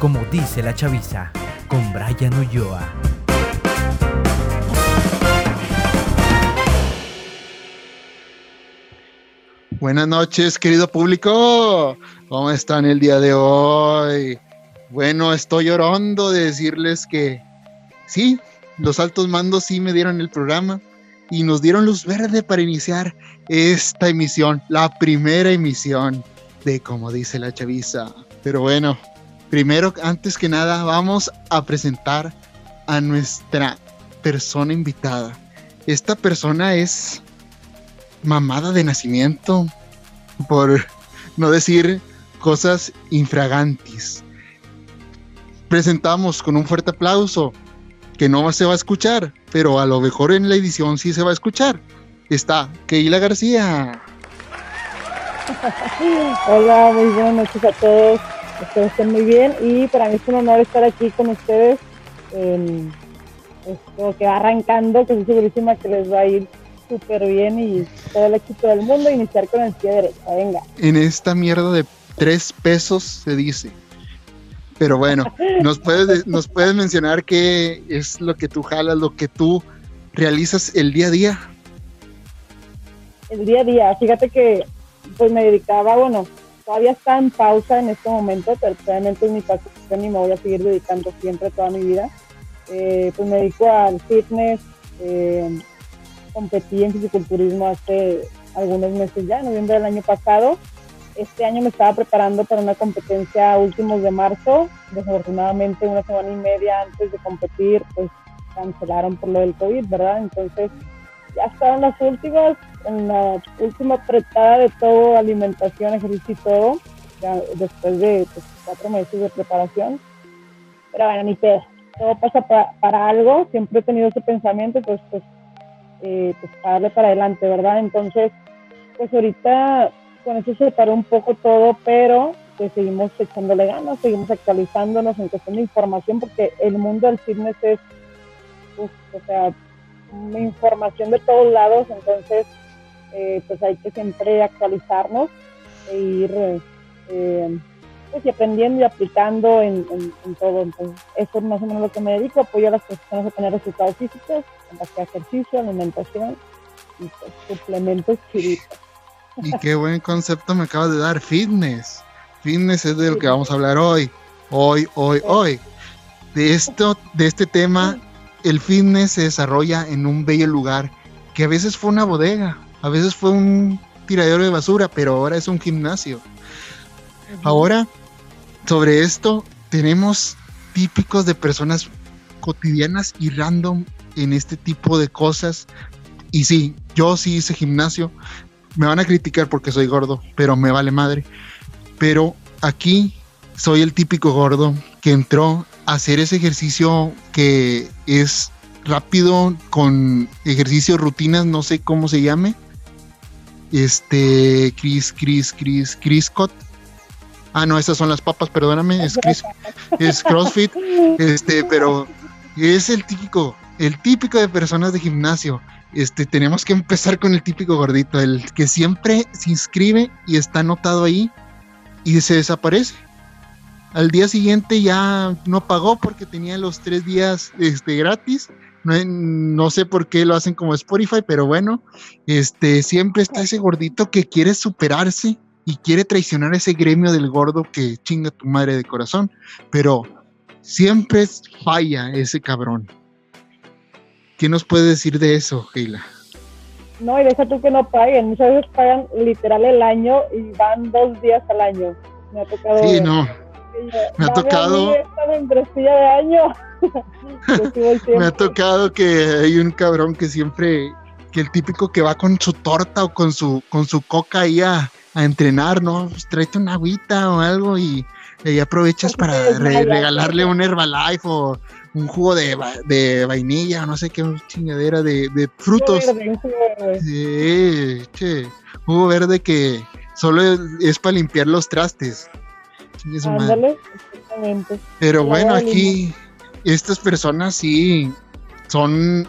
como dice la chaviza, con Brian Ulloa. Buenas noches, querido público. ¿Cómo están el día de hoy? Bueno, estoy llorando de decirles que sí, los altos mandos sí me dieron el programa y nos dieron luz verde para iniciar esta emisión, la primera emisión de Como dice la chaviza. Pero bueno, primero, antes que nada, vamos a presentar a nuestra persona invitada. Esta persona es mamada de nacimiento, por no decir cosas infragantes. Presentamos con un fuerte aplauso que no se va a escuchar, pero a lo mejor en la edición sí se va a escuchar. Está Keila García. Hola, muy buenas noches a todos. Espero estén muy bien y para mí es un honor estar aquí con ustedes. esto que va arrancando, que estoy segurísima que les va a ir súper bien y todo el éxito del mundo. Iniciar con el pie derecho. Venga. En esta mierda de tres pesos se dice. Pero bueno, ¿nos puedes, ¿nos puedes mencionar qué es lo que tú jalas, lo que tú realizas el día a día? El día a día, fíjate que pues me dedicaba, bueno, todavía está en pausa en este momento, pero realmente es mi pasión y me voy a seguir dedicando siempre toda mi vida. Eh, pues me dedico al fitness, eh, competí en fisiculturismo hace algunos meses ya, en noviembre del año pasado, este año me estaba preparando para una competencia a últimos de marzo. Desafortunadamente, una semana y media antes de competir, pues cancelaron por lo del COVID, ¿verdad? Entonces, ya estaban las últimas, en la última apretada de todo, alimentación, ejercicio y todo, después de pues, cuatro meses de preparación. Pero bueno, ni pedo. Todo pasa para, algo. Siempre he tenido ese pensamiento, pues, pues, eh, pues para darle para adelante, ¿verdad? Entonces, pues ahorita con eso se paró un poco todo, pero pues seguimos echándole ganas, seguimos actualizándonos en cuestión de información, porque el mundo del fitness es, o sea, información de todos lados, entonces eh, pues hay que siempre actualizarnos e ir eh, pues, aprendiendo y aplicando en, todo. Entonces, eso es más o menos lo que me dedico, apoyo a las personas a tener resultados físicos, en base a ejercicio, alimentación y pues, suplementos chiquitos. Y qué buen concepto me acabas de dar, fitness. Fitness es de lo que vamos a hablar hoy. Hoy, hoy, hoy. De esto, de este tema, el fitness se desarrolla en un bello lugar que a veces fue una bodega, a veces fue un tiradero de basura, pero ahora es un gimnasio. Ahora, sobre esto, tenemos típicos de personas cotidianas y random en este tipo de cosas. Y sí, yo sí hice gimnasio, me van a criticar porque soy gordo, pero me vale madre. Pero aquí soy el típico gordo que entró a hacer ese ejercicio que es rápido con ejercicios rutinas, no sé cómo se llame. Este, Chris, Chris, Chris, Chris Scott. Ah, no, esas son las papas, perdóname, es Chris, es CrossFit, este, pero es el típico, el típico de personas de gimnasio este, tenemos que empezar con el típico gordito, el que siempre se inscribe y está anotado ahí y se desaparece. Al día siguiente ya no pagó porque tenía los tres días este, gratis. No, sé por qué lo hacen como Spotify, pero bueno, este, siempre está ese gordito que quiere superarse y quiere traicionar ese gremio del gordo que chinga tu madre de corazón, pero siempre falla ese cabrón. ¿Qué nos puede decir de eso, Geila? No, y deja tú que no paguen. Muchas veces pagan literal el año y van dos días al año. Me ha tocado. Sí, no. Me ha tocado. de año. Me ha tocado que hay un cabrón que siempre, que el típico que va con su torta o con su, con su coca ahí a, entrenar, ¿no? Pues tráete una agüita o algo y, y aprovechas para regalarle un Herbalife o un jugo de, de vainilla, no sé qué chingadera de, de frutos. Sí, che, jugo verde que solo es, para limpiar los trastes. Pero bueno, aquí estas personas sí son,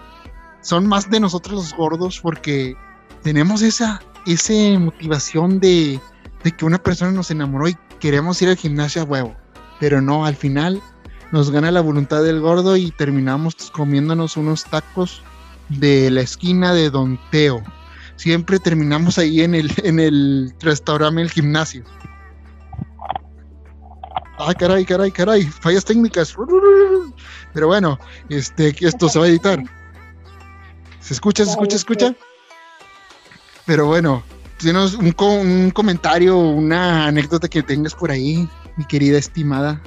son más de nosotros los gordos porque tenemos esa, esa motivación de, de que una persona nos enamoró y queremos ir al gimnasio a huevo. Pero no, al final nos gana la voluntad del gordo y terminamos comiéndonos unos tacos de la esquina de Don Teo. Siempre terminamos ahí en el, en el restaurante, el gimnasio. Ah, caray, caray, caray, fallas técnicas. Pero bueno, este, esto se va a editar. ¿Se escucha, se escucha, se escucha? Pero bueno, tienes un, un comentario, una anécdota que tengas por ahí, mi querida estimada.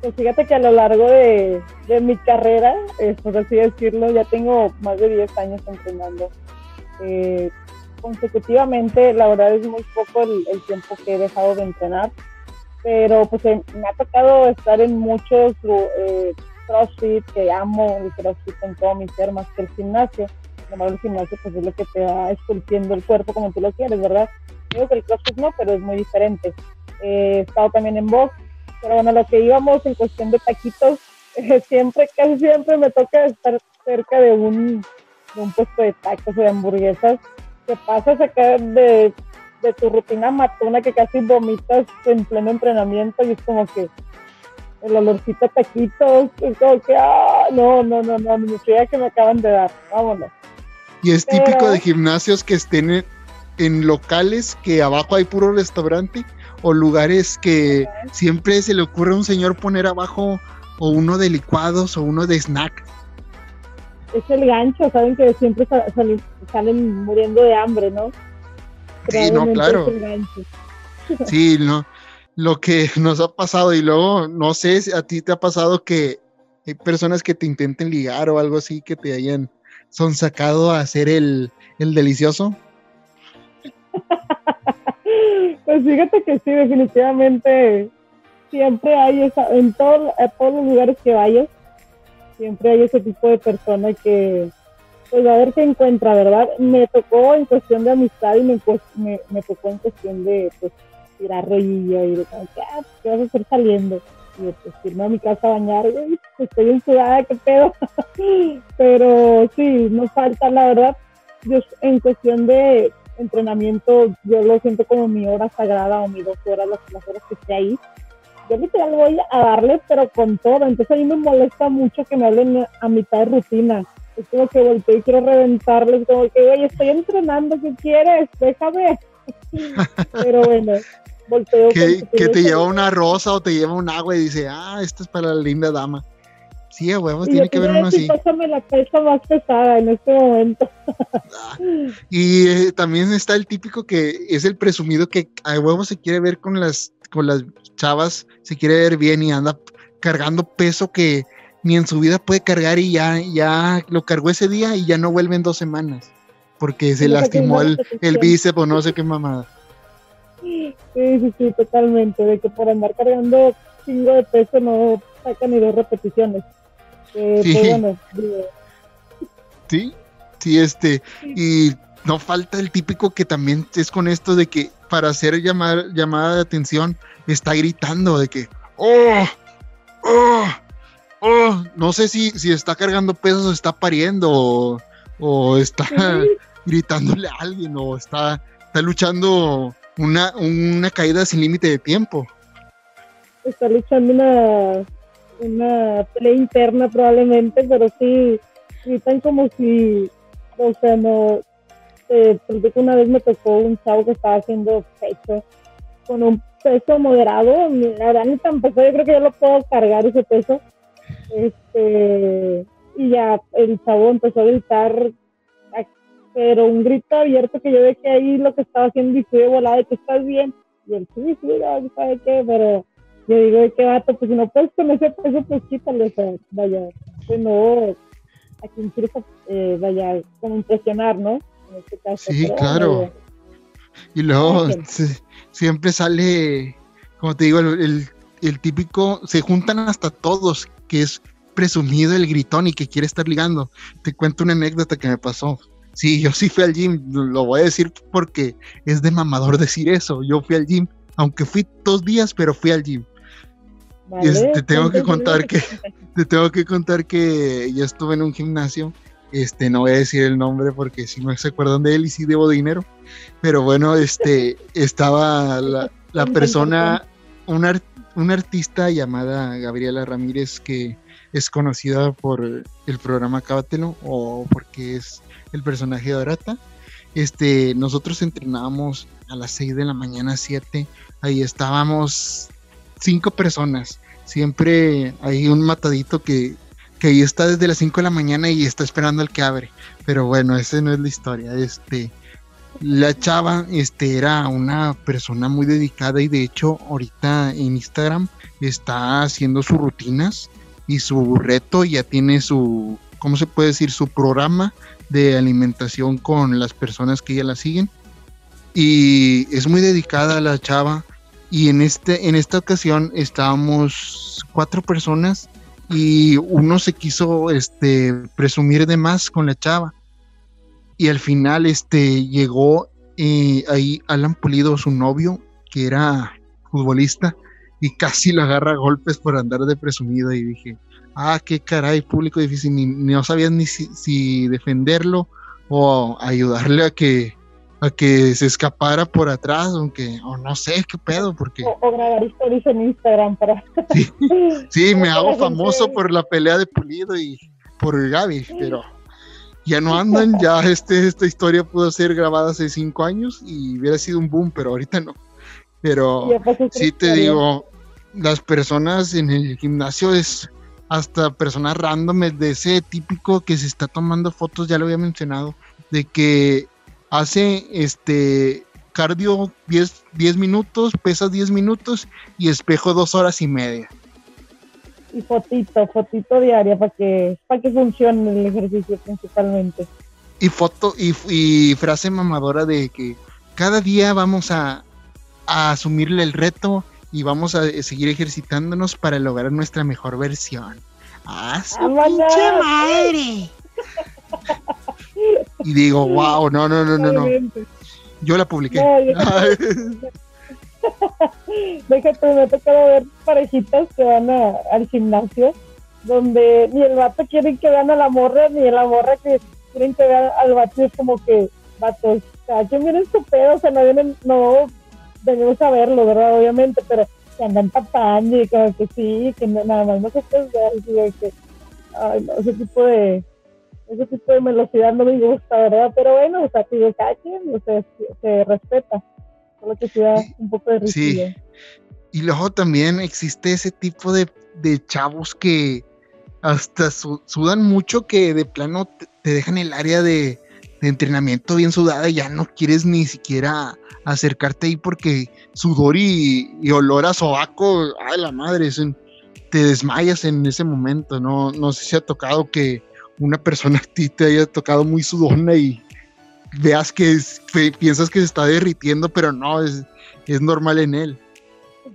Pues fíjate que a lo largo de, mi carrera, eh, por así decirlo, ya tengo más de 10 años entrenando. Eh, consecutivamente, la verdad es muy poco el, tiempo que he dejado de entrenar, pero pues eh, me ha tocado estar en muchos CrossFit, que amo el CrossFit con todo mi ser, más que el gimnasio. Además, el gimnasio pues es lo que te va esculpiendo el cuerpo como tú lo quieres, ¿verdad? Digo que el CrossFit no, pero es muy diferente. he estado también en box, pero bueno, lo que íbamos en cuestión de taquitos, siempre, casi siempre me toca estar cerca de un, de un puesto de tacos o de hamburguesas. Te pasas acá de, de tu rutina matona que casi vomitas en pleno entrenamiento y es como que el olorcito a taquitos, es como que, ah, no, no, no, no, ni que me acaban de dar, vámonos. Y es típico de gimnasios que estén en, en, locales que abajo hay puro restaurante o lugares que siempre se le ocurre a un señor poner abajo o uno de licuados o uno de snack. Es el gancho, saben que siempre salen, muriendo de hambre, ¿no? Sí, no, claro. Sí, no. Lo que nos ha pasado y luego, no sé si a ti te ha pasado que hay personas que te intenten ligar o algo así que te hayan son sacado a hacer el, el delicioso. Pues fíjate que sí, definitivamente siempre hay esa, en, todo, todos los lugares que vayas, siempre hay ese tipo de persona que, pues a ver qué encuentra, ¿verdad? Me tocó en cuestión de amistad y me, pues, me, tocó en cuestión de, pues, tirar rollillo y de, ah, ¿qué vas a hacer saliendo? Y de, pues, irme a mi casa a bañar, y, estoy en ciudad, qué pedo. Pero sí, no falta, la verdad, yo en cuestión de entrenamiento, yo lo siento como mi hora sagrada o mis dos horas, las, horas que esté ahí. Yo literal voy a darle, pero con todo. Entonces a mí me molesta mucho que me hablen a mitad de rutina. Es como que volteo y quiero reventarles, como que, oye, estoy entrenando, ¿qué quieres? Déjame. pero bueno, volteo. Que, que te lleva una rosa o te lleva un agua y dice, ah, esto es para la linda dama. Sí, a huevos, tiene que ver uno así. Pásame la pesa más pesada en este momento. Ah, y eh, también está el típico que es el presumido que a huevos se quiere ver con las, con las chavas, se quiere ver bien y anda cargando peso que ni en su vida puede cargar y ya, ya lo cargó ese día y ya no vuelve en dos semanas porque se lastimó el, el bíceps o no sé qué mamada. Sí, sí, sí, totalmente. De que por andar cargando chingo de peso no saca ni dos repeticiones. Eh, sí. sí, este, y no falta el típico que también es con esto de que para hacer llamar, llamada de atención está gritando de que, oh, oh, oh, no sé si, si está cargando pesos o está pariendo o, está gritándole a alguien o está, está luchando una, una caída sin límite de tiempo. Está luchando una una pelea interna probablemente, pero sí gritan como si, o sea, no, eh, una vez me tocó un chavo que estaba haciendo pecho con un peso moderado, la verdad ni pesado, yo creo que yo lo puedo cargar ese peso, este, y ya el chavo empezó a gritar, pero un grito abierto que yo ve que ahí lo que estaba haciendo y fui de volada de que estás bien, y él sí, sí, ¿sabe qué? Pero yo digo, ¿qué vato? Pues si no puedes con ese peso, pues quítale, o sea, vaya, pues no, a quien quieres, eh, vaya, como impresionar, ¿no? En este caso. Sí, claro. y luego siempre sale, como te digo, el, el, típico, se juntan hasta todos, que es presumido el gritón y que quiere estar ligando. Te cuento una anécdota que me pasó. Sí, yo sí fui al gym, lo voy a decir porque es de mamador decir eso. Yo fui al gym, aunque fui dos días, pero fui al gym te tengo que contar que te tengo que contar que yo estuve en un gimnasio este no voy a decir el nombre porque si no se acuerdan de él y si debo dinero pero bueno este estaba la, persona una una artista llamada Gabriela Ramírez que es conocida por el programa Cábatelo o porque es el personaje de Arata. Este, nosotros entrenábamos a las 6 de la mañana, 7. Ahí estábamos cinco personas. Siempre hay un matadito que, que ahí está desde las 5 de la mañana y está esperando al que abre. Pero bueno, esa no es la historia. Este, la chava este, era una persona muy dedicada y de hecho ahorita en Instagram está haciendo sus rutinas y su reto ya tiene su, ¿cómo se puede decir? Su programa de alimentación con las personas que ya la siguen. Y es muy dedicada la chava. Y en, este, en esta ocasión estábamos cuatro personas y uno se quiso este, presumir de más con la chava y al final este, llegó eh, ahí Alan Pulido, su novio, que era futbolista, y casi lo agarra a golpes por andar de presumido. Y dije, ah, qué caray, público difícil, ni, no sabían ni si, defenderlo o ayudarle a que a que se escapara por atrás, aunque, o no sé qué pedo, porque... O, grabar historias en Instagram para... Sí, me hago famoso por la pelea de Pulido y por Gaby, pero ya no andan, ya este, esta historia pudo ser grabada hace cinco años y hubiera sido un boom, pero ahorita no. Pero sí te digo, las personas en el gimnasio es hasta personas random de ese típico que se está tomando fotos, ya lo había mencionado, de que hace este cardio 10, 10 minutos, pesas 10 minutos y espejo dos horas y media y fotito, fotito diaria para que, para que funcione el ejercicio principalmente. Y foto y, frase mamadora de que cada día vamos a, asumirle el reto y vamos a seguir ejercitándonos para lograr nuestra mejor versión. ¡Ah, su pinche madre! y digo, wow, no, no, no, no, no. Yo la publiqué. Déjate, me ha tocado ver parejitas que van al gimnasio donde ni el vato quiere que vean a la morra, ni la morra que quieren que vean al vato. Es como que, vatos, cada quien viene en su pedo, o sea, no vienen, no venimos a verlo, ¿verdad? Obviamente, pero que andan tapando y como que sí, que nada más no se puede ver, que, ay, no, ese tipo de, ese tipo de velocidad no me gusta, ¿verdad? Pero bueno, o sea, que cada o sea, se respeta solo que sea un poco de Sí. Y luego también existe ese tipo de, chavos que hasta sudan mucho que de plano te, dejan el área de, entrenamiento bien sudada y ya no quieres ni siquiera acercarte ahí porque sudor y, olor a sobaco, ay la madre, te desmayas en ese momento, ¿no? No sé si ha tocado que una persona a ti te haya tocado muy sudona y veas que piensas que se está derritiendo, pero no, es, es normal en él.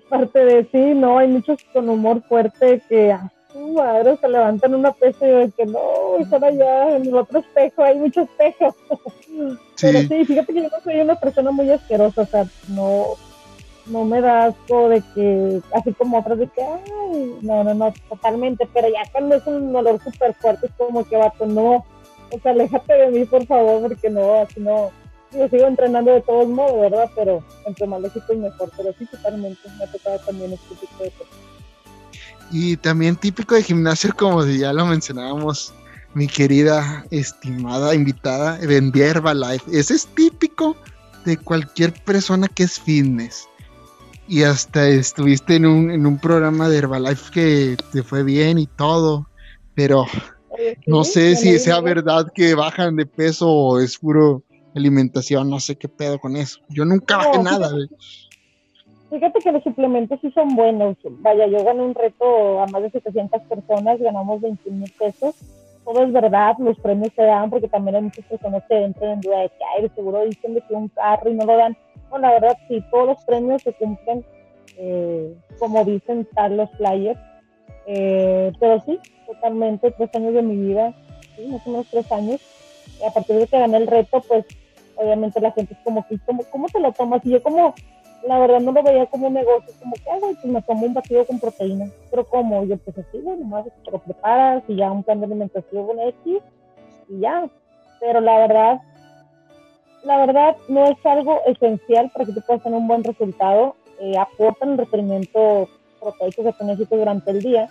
Parte de sí, no, hay muchos con humor fuerte que a su madre se levantan una pesa y de que no, están allá en el otro espejo, hay muchos espejos. Pero sí, fíjate que yo no soy una persona muy asquerosa, o sea, no, no me da asco de que, así como otras de que, ay, no, no, no, totalmente, pero ya cuando es un olor súper fuerte, es como que vato, no, o sea, aléjate de mí, por favor, porque no, así no. Yo sigo entrenando de todos modos, ¿verdad? Pero entre más y mejor. Pero sí, totalmente, me ha tocado también este tipo de cosas. Y también típico de gimnasio, como ya lo mencionábamos, mi querida, estimada invitada, vender Herbalife. Ese es típico de cualquier persona que es fitness. Y hasta estuviste en un, en un programa de Herbalife que te fue bien y todo, pero no sé si sea verdad que bajan de peso o es puro alimentación, no sé qué pedo con eso. Yo nunca bajé nada. Fíjate que los suplementos sí son buenos. Vaya, yo gané un reto a más de 700 personas, ganamos 21 mil pesos. Todo es verdad, los premios se dan porque también hay muchas personas que entran en duda de que, ay, seguro dicen de que un carro y no lo dan. Bueno, la verdad, sí, todos los premios se cumplen eh, como dicen tal los flyers. Eh, pero sí, totalmente, tres años de mi vida, sí, más o menos tres años. Y a partir de que gané el reto, pues obviamente la gente es como ¿cómo, cómo te lo tomas? Y yo como, la verdad no lo veía como negocio, como que, ah, pues me tomo un batido con proteína. Pero como, yo pues así, bueno, más te lo preparas y ya un plan de alimentación X y ya. Pero la verdad, la verdad no es algo esencial para que tú puedas tener un buen resultado. Eh, aportan el requerimiento proteico que tú necesitas durante el día.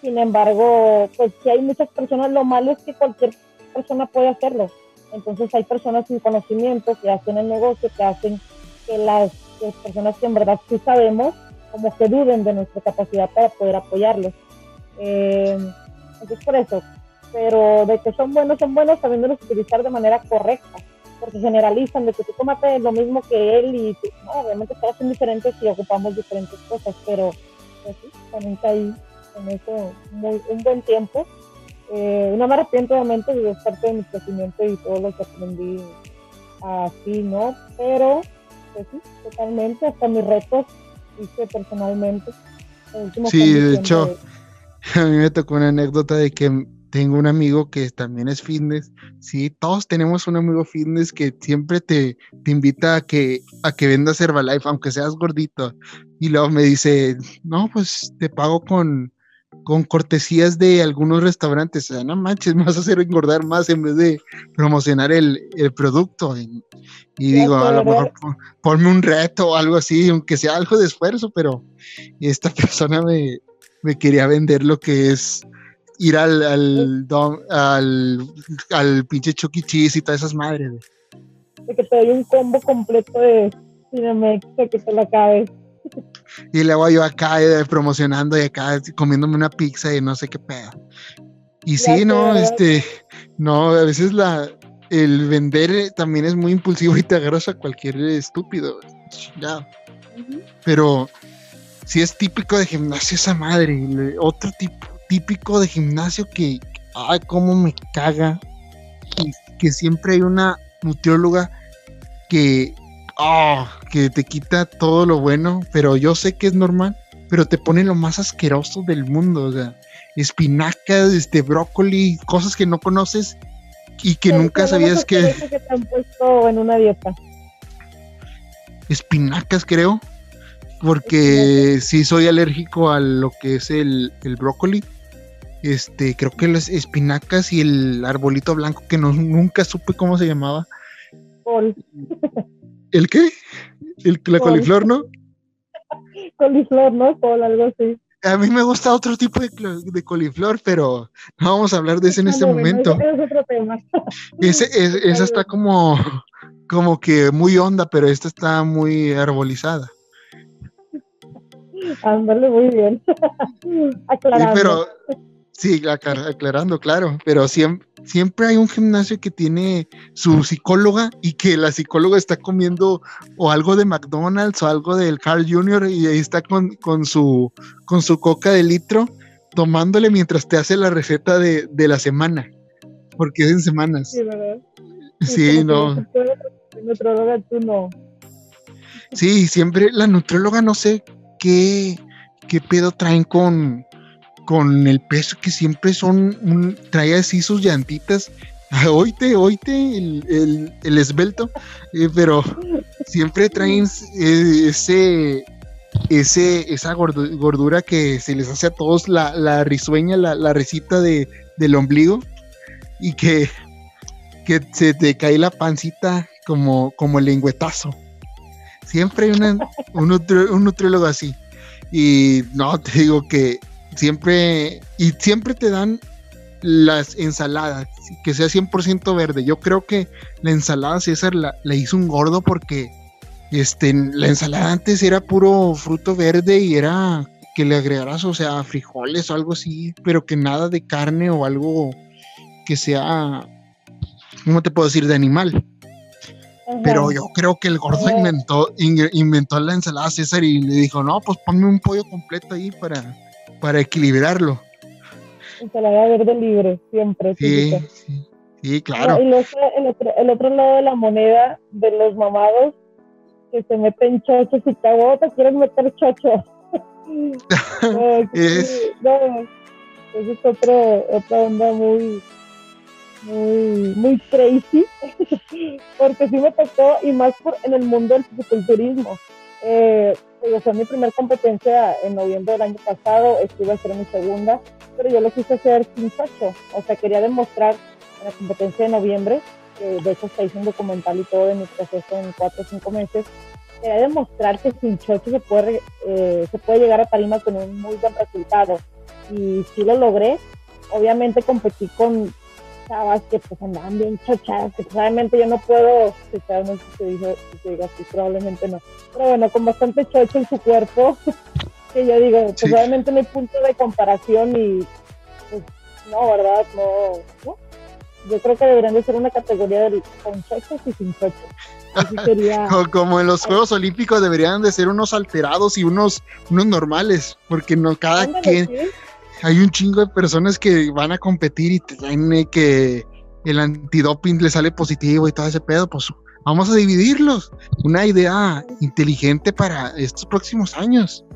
Sin embargo, pues si hay muchas personas, lo malo es que cualquier persona puede hacerlo. Entonces hay personas sin conocimiento que hacen el negocio, que hacen que las, personas que en verdad sí sabemos, como que duden de nuestra capacidad para poder apoyarlos. Eh, entonces por eso, pero de que son buenos, son buenos sabiéndolos utilizar de manera correcta, porque generalizan de que tú tomaste lo mismo que él y no, obviamente todos son diferentes y ocupamos diferentes cosas, pero pues sí, también caí en eso muy, un buen tiempo. Eh, no me arrepiento obviamente de parte de mi crecimiento y todo lo que aprendí así, ¿no? Pero, pues sí, totalmente, hasta mis retos hice personalmente. sí, de hecho, a mí me tocó una anécdota de que tengo un amigo que también es fitness. Sí, todos tenemos un amigo fitness que siempre te, te invita a que, a que vendas Herbalife, aunque seas gordito. Y luego me dice, no, pues te pago con, con cortesías de algunos restaurantes. O sea, no manches, me vas a hacer engordar más en vez de promocionar el, el producto. Y, digo, a lo mejor ponme un reto o algo así, aunque sea algo de esfuerzo, pero esta persona me, me quería vender lo que es ir al, al, al, al pinche Chucky e. Cheese y todas esas madres. De que te doy un combo completo de Cinemex, que te lo acabes. Y luego yo acá eh, promocionando y acá comiéndome una pizza y no sé qué pedo. Y sí, no, este, no, a veces la, el vender también es muy impulsivo y te agarras a cualquier estúpido. Ya. Pero sí es típico de gimnasio esa madre. Otro tipo, típico de gimnasio que, ay, cómo me caga. Y que siempre hay una nutrióloga que, oh, que te quita todo lo bueno, pero yo sé que es normal, pero te pone lo más asqueroso del mundo, o sea, espinacas, este, brócoli, cosas que no conoces y que nunca sabías que... que te han puesto en una dieta. Espinacas, creo porque sí soy alérgico a lo que es el, el brócoli este, creo que las espinacas y el arbolito blanco que no, nunca supe cómo se llamaba. ¿El qué? ¿El, la coliflor, no? coliflor, ¿no? Col, algo así. A mí me gusta otro tipo de, de, coliflor, pero no vamos a hablar de ese en este momento. Es otro tema. Ese, esa está como, como que muy honda, pero esta está muy arbolizada. Ándale, muy bien. Aclarando. pero Sí, aclarando, claro, pero siempre, siempre hay un gimnasio que tiene su psicóloga y que la psicóloga está comiendo o algo de McDonald's o algo del Carl Jr. y ahí está con, su, con su coca de litro tomándole mientras te hace la receta de, la semana, porque es en semanas. Sí, ¿verdad? Sí, no. tú no. Sí, siempre la nutróloga no sé qué, qué pedo traen con con el peso que siempre son, trae así sus llantitas. Oíte, oíte, el, el, esbelto, eh, pero siempre traen eh, ese, ese, esa gordura que se les hace a todos, la, la risueña, la, la risita de, del ombligo, y que, que se te cae la pancita como, como el lengüetazo. Siempre hay un, un nutriólogo así. Y no, te digo que siempre, y siempre te dan las ensaladas, que sea 100% verde. Yo creo que la ensalada César la, hizo un gordo porque este, la ensalada antes era puro fruto verde y era que le agregaras, o sea, frijoles o algo así, pero que nada de carne o algo que sea, ¿cómo te puedo decir?, de animal. Pero yo creo que el gordo inventó, inventó la ensalada César y le dijo, no, pues ponme un pollo completo ahí para, para equilibrarlo. Ensalada verde libre, siempre. Sí, sí, claro. y el, otro, el, otro, lado de la moneda de los mamados que se meten chochos y cagotas, quieren meter chochos. es... No, es otro, otra onda muy, muy, muy crazy, porque sí me tocó, y más por, en el mundo del fisiculturismo. Eh, pues, fue mi primera competencia en noviembre del año pasado, estuve a hacer mi segunda, pero yo lo quise hacer sin chacho, o sea, quería demostrar en la competencia de noviembre, que de hecho se hizo un documental y todo de mi proceso en cuatro o cinco meses, quería demostrar que sin chocho se puede, eh, se puede llegar a tarima con un muy buen resultado. Y sí lo logré. Obviamente competí con chavas que pues andaban bien chochadas, que probablemente yo no puedo, sé si se dijo, si se diga así, probablemente no. Pero bueno, con bastante chocho en su cuerpo, que yo digo, pues obviamente no hay punto de comparación y pues no, ¿verdad? No, no. Yo creo que deberían de ser una categoría de con chochos y sin chochos. Como en los Juegos Olímpicos deberían de ser unos alterados y unos, unos normales, porque no cada quien hay un chingo de personas que van a competir y tienen que el antidoping le sale positivo y todo ese pedo, pues vamos a dividirlos. Una idea inteligente para estos próximos años.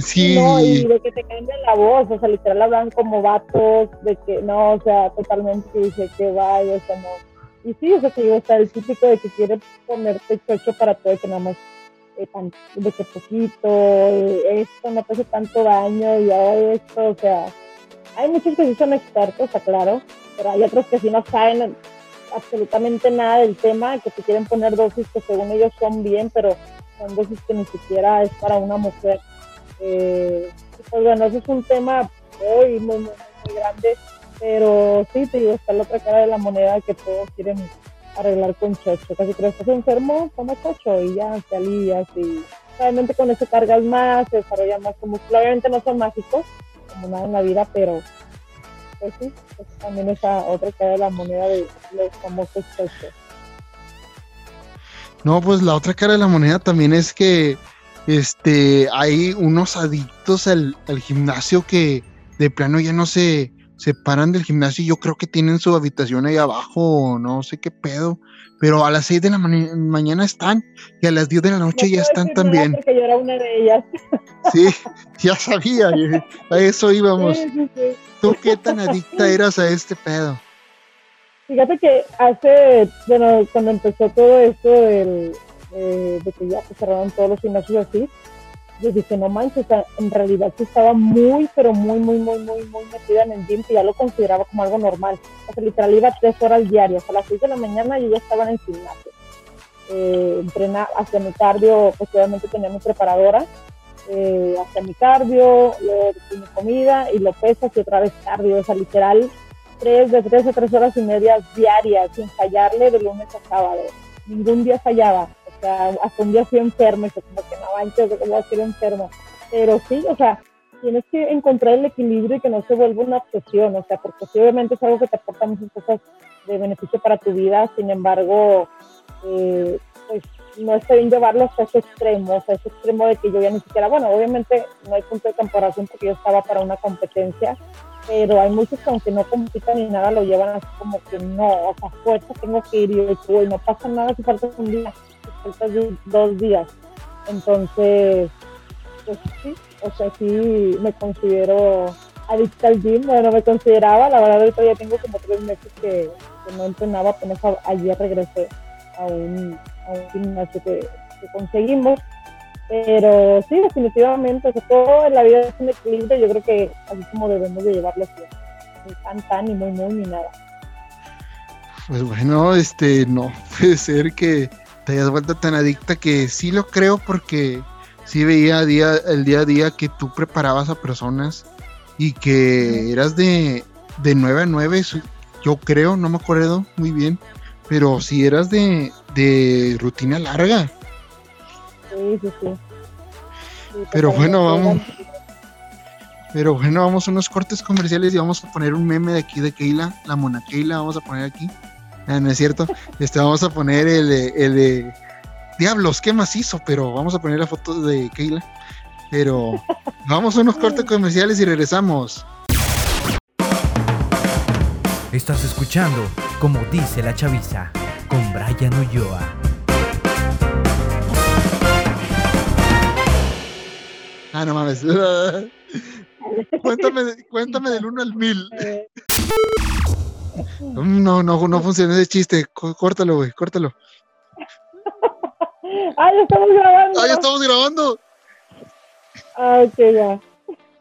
Sí. No, y de que te cambia la voz, o sea, literal hablan como vatos, de que no, o sea, totalmente dice que vaya, o sea, no y sí, o sea, que está el típico de que quiere ponerte chocho para todo, que nada más eh, de que poquito, eh, esto no te tanto daño y ahora esto, o sea, hay muchos que sí son expertos, está claro, pero hay otros que sí no saben absolutamente nada del tema, que te quieren poner dosis que según ellos son bien, pero son dosis que ni siquiera es para una mujer. Eh, pues bueno, eso es un tema muy, muy, muy, muy grande pero sí, te digo, está la otra cara de la moneda que todos quieren arreglar con chocho. Casi que estás enfermo, toma chocho y ya te alivias. Y obviamente con eso cargas más, se desarrolla más como Obviamente no son mágicos, como nada en la vida, pero pues sí, pues también esa otra cara de la moneda de los famosos chochos. No, pues la otra cara de la moneda también es que este hay unos adictos al, al gimnasio que de plano ya no se se paran del gimnasio y yo creo que tienen su habitación ahí abajo, no sé qué pedo, pero a las 6 de la mañana están y a las 10 de la noche ya están también. Porque yo era una de ellas. Sí, ya sabía, a eso íbamos. ¿Tú qué tan adicta eras a este pedo? Fíjate que hace, bueno, cuando empezó todo esto del, eh, de que ya se cerraron todos los gimnasios así, yo dije, no manches, en realidad sí estaba muy, pero muy, muy, muy, muy, muy metida en el gym, que ya lo consideraba como algo normal. O sea, literal iba tres horas diarias, a las seis de la mañana yo ya estaba en el gimnasio. Eh, entrena hacia mi cardio, pues obviamente tenía mi preparadora, eh, mi cardio, luego mi comida y lo pesas y otra vez cardio, o sea, literal, tres, de tres a tres horas y media diarias, sin fallarle de lunes a sábado. Ningún día fallaba sea, hasta un día fui enfermo y fue como que no manches, ¿cómo voy a ser enfermo? Pero sí, o sea, tienes que encontrar el equilibrio y que no se vuelva una obsesión, o sea, porque sí, obviamente es algo que te aporta muchas cosas de beneficio para tu vida, sin embargo, eh, pues no está bien llevarlo hasta ese extremo, o sea, ese extremo de que yo ya ni siquiera, bueno, obviamente no hay punto de comparación porque yo estaba para una competencia, pero hay muchos que aunque no compitan ni nada lo llevan así como que no, o sea, fuerza tengo que ir y, y no pasa nada si falta un día dos días. Entonces, pues sí, o sea, sí me considero adicta al gym, bueno, me consideraba, la verdad ahorita ya tengo como tres meses que, no entrenaba, apenas ayer regresé a un, gimnasio que, conseguimos, pero sí, definitivamente, o sea, todo en la vida es un equilibrio, yo creo que así como debemos de llevarlo así, ni tan tan, ni muy muy, ni nada. Pues bueno, este, no, puede ser que te hayas vuelto tan adicta que sí lo creo porque sí veía día, el día a día que tú preparabas a personas y que eras de, de 9 a 9, yo creo, no me acuerdo muy bien, pero sí eras de, de rutina larga. Sí, sí, sí. pero bueno, vamos. Pero bueno, vamos a unos cortes comerciales y vamos a poner un meme de aquí de Keila, la mona Keila, vamos a poner aquí. Ah, no es cierto. Este, vamos a poner el, el de Diablos, qué macizo, pero vamos a poner la foto de Keila. Pero vamos a unos cortes comerciales y regresamos. Estás escuchando, como dice la chaviza, con Brian Ulloa. Ah, no mames. cuéntame, cuéntame del 1 al 1000. No, no, no funciona ese chiste. Córtalo, güey, córtalo. ¡Ay, estamos grabando! ¡Ay, estamos grabando! ¡Ay, qué ya!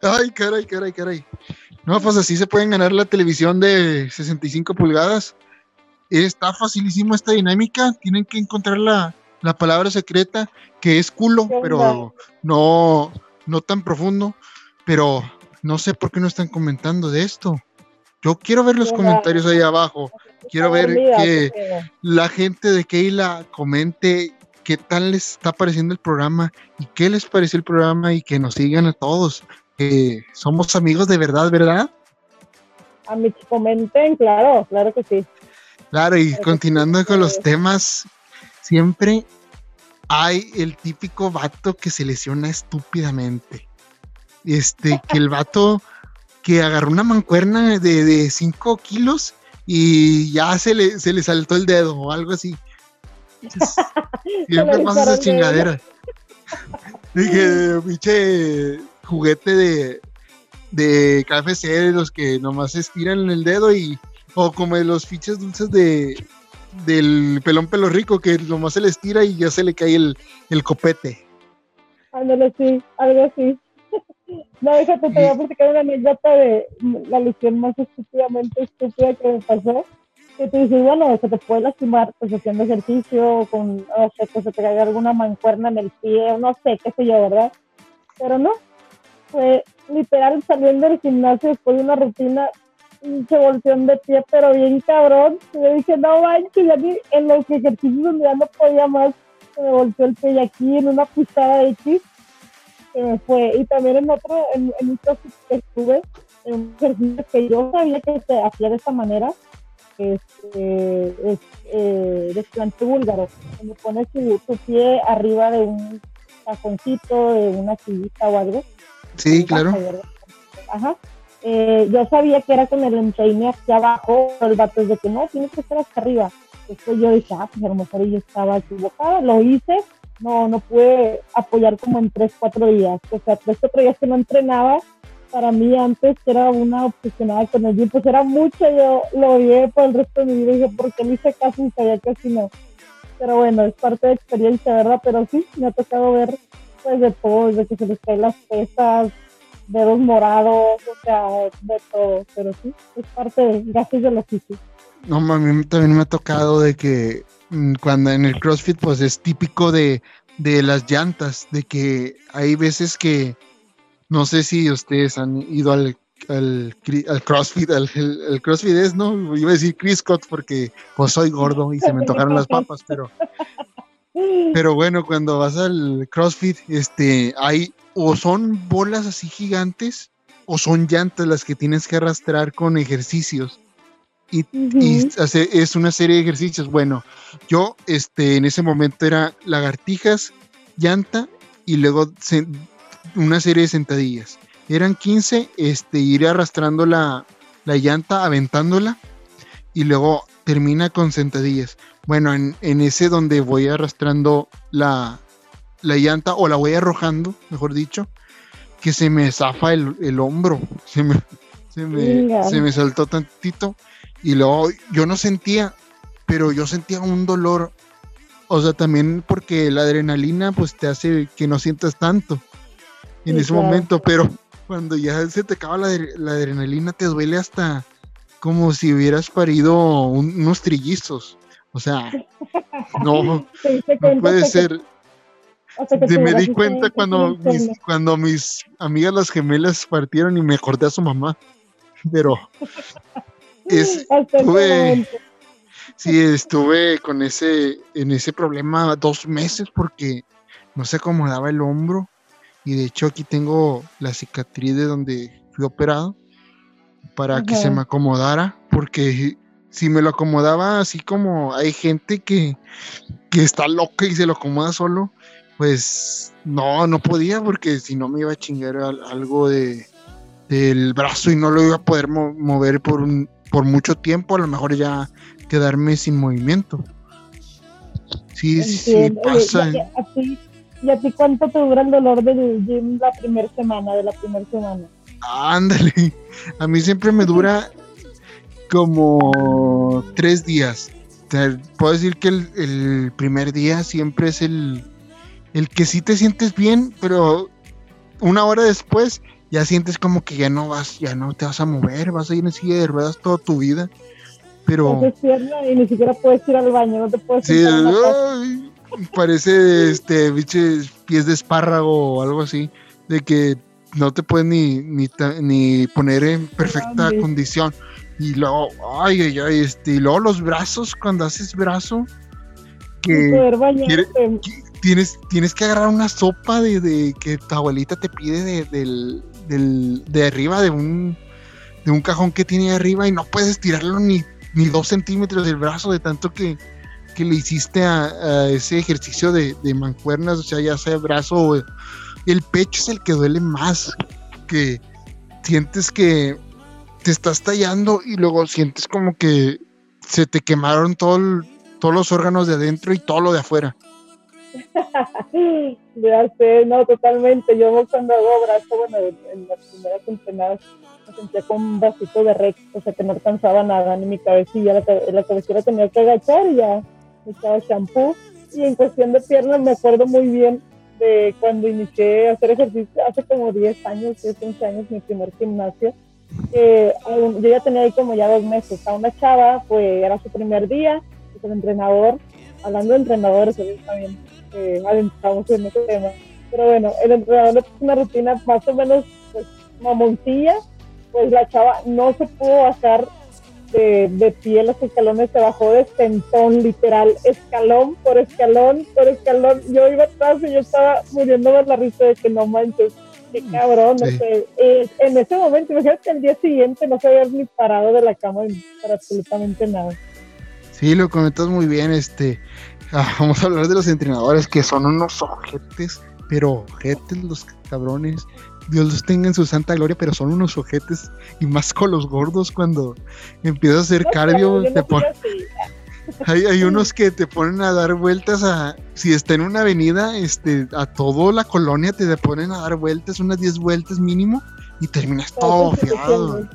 ¡Ay, caray, caray, caray! No, pues así se pueden ganar la televisión de 65 pulgadas. Está facilísimo esta dinámica. Tienen que encontrar la, la palabra secreta, que es culo, pero no, no tan profundo. Pero no sé por qué no están comentando de esto. Yo quiero ver los comentarios ahí abajo. Quiero ver que la gente de Keila comente qué tal les está pareciendo el programa y qué les pareció el programa y que nos sigan a todos. Que somos amigos de verdad, ¿verdad? A mí comenten, claro, claro que sí. Claro, y continuando con los temas, siempre hay el típico vato que se lesiona estúpidamente. Este, que el vato que agarró una mancuerna de 5 kilos y ya se le, se le saltó el dedo o algo así. siempre pasa esa chingadera. Dije, pinche juguete de, de KFC, de los que nomás estiran el dedo y. O como de los fiches dulces de del pelón pelo rico que nomás se le estira y ya se le cae el, el copete. Ándale, sí, algo así. No, déjate, te voy a platicar una anécdota de la lesión más estúpidamente estúpida que me pasó. Que tú dices, bueno, se te puede lastimar pues haciendo ejercicio, con, no sé, pues se te caiga alguna mancuerna en el pie, no sé, qué sé yo, ¿verdad? Pero no, fue literal saliendo del gimnasio después de una rutina, se volteó de pie, pero bien cabrón. Y le dije, no manches, ya ni en los ejercicios donde ya no podía más, se me volteó el pie y aquí en una pisada X se fue. Y también en otro, en, en un caso que estuve, en un ejercicio que yo sabía que se hacía de esta manera, este, es eh, desplante búlgaro, donde pones tu, pie arriba de un cajoncito, de una sillita o algo. Sí, claro. Ajá. Eh, yo sabía que era con el empeine aquí abajo, el vato es de que no, tienes que estar hasta arriba. Después yo dije, ah, pues a lo mejor yo estaba equivocada, lo hice, no, no pude apoyar como en tres, cuatro días. O sea, tres, cuatro días que no entrenaba, para mí antes era una obsesionada con el gym, pues era mucho, yo lo vi por el resto de mi vida y dije, ¿por qué no hice caso y sabía que así no? Pero bueno, es parte de experiencia, ¿verdad? Pero sí, me ha tocado ver pues de todo, desde que se les caen las pesas, dedos morados, o sea, de todo, pero sí, es parte de gajes de la física. No, a también me ha tocado de que cuando en el CrossFit pues es típico de, de las llantas, de que hay veces que no sé si ustedes han ido al, al, CrossFit, al, el, CrossFit es, ¿no? Iba a decir Chris Scott porque pues soy gordo y se me tocaron las papas, pero pero bueno, cuando vas al CrossFit, este, hay o son bolas así gigantes o son llantas las que tienes que arrastrar con ejercicios. Y, es una serie de ejercicios. Bueno, yo este, en ese momento era lagartijas, llanta y luego una serie de sentadillas. Eran 15, este, ir arrastrando la, la llanta, aventándola y luego termina con sentadillas. Bueno, en, ese donde voy arrastrando la, la, llanta o la voy arrojando, mejor dicho, que se me zafa el, hombro, se me, se me, se me saltó tantito y luego yo no sentía, pero yo sentía un dolor, o sea, también porque la adrenalina pues te hace que no sientas tanto en ese momento, pero cuando ya se te acaba la, la, adrenalina te duele hasta como si hubieras parido unos trillizos. O sea, no, no puede ser. me di cuenta cuando mis, cuando mis amigas las gemelas partieron y me acordé a su mamá. Pero es, estuve, sí, estuve con ese, en ese problema dos meses porque no se acomodaba el hombro. Y de hecho aquí tengo la cicatriz de donde fui operado para que se me acomodara, porque si me lo acomodaba así como hay gente que, está loca y se lo acomoda solo, pues no, no podía porque si no me iba a chingar algo de, del brazo y no lo iba a poder mover por, un, por mucho tiempo, a lo mejor ya quedarme sin movimiento. Sí, sí pasa. ¿Y a, ti, cuánto te dura el dolor del gym la primera semana, de la primera semana? Ándale, a mí siempre me dura como tres días. puedo decir que el, primer día siempre es el, el que sí te sientes bien, pero una hora después ya sientes como que ya no vas, ya no te vas a mover, vas a ir en silla de ruedas toda tu vida. Pero. y ni siquiera puedes ir al baño, no te puedes sí, parece este biches pies de espárrago o algo así, de que no te puedes ni, ni, ni poner en perfecta condición. Y luego, ay, ay, ay, este, y luego los brazos, cuando haces brazo, que quiere- tienes, tienes que agarrar una sopa de, de que tu abuelita te pide de, del, de arriba de un, de un cajón que tiene arriba y no puedes tirarlo ni, ni dos centímetros del brazo de tanto que, que le hiciste a, ese ejercicio de, de mancuernas, o sea, ya sea brazo o el pecho es el que duele más, que sientes que te estás tallando y luego sientes como que se te quemaron todo todos los órganos de adentro y todo lo de afuera. Ya sé, no, totalmente. Yo cuando hago brazo, bueno, en las primeras entrenadas me sentía con un bracito de recto, o sea que no alcanzaba nada, ni mi cabecilla, la, la cabecilla tenía que agachar y ya me echaba shampoo. Y en cuestión de piernas me acuerdo muy bien de cuando inicié a hacer ejercicio hace como 10 años, 10, 11 años, mi primer gimnasio. aún- yo ya tenía ahí como ya dos meses a una chava, pues era su primer día, el entrenador, hablando de entrenadores, también eh, adentramos en ese tema. Pero bueno, el entrenador le puso una rutina más o menos pues, mamoncilla, pues la chava no se pudo bajar de, de pie los escalones, se bajó de sentón, literal, escalón por escalón por escalón. Yo iba atrás y yo estaba muriéndome de la risa de que no manches, qué cabrón, no Sí. sé. Eh, en ese momento, imagínate que el día siguiente no se había ni parado de la cama ni para absolutamente nada. Sí, lo comentas muy bien, este. Ah, vamos a hablar de los entrenadores que son unos ojetes, pero ojetes los cabrones. Dios los tenga en su santa gloria, pero son unos ojetes y más con los gordos cuando empiezas a hacer cardio, te pon- hay, hay unos que te ponen a dar vueltas a, si está en una avenida, este, a toda la colonia te ponen a dar vueltas, unas 10 vueltas mínimo, y terminas todo fiado.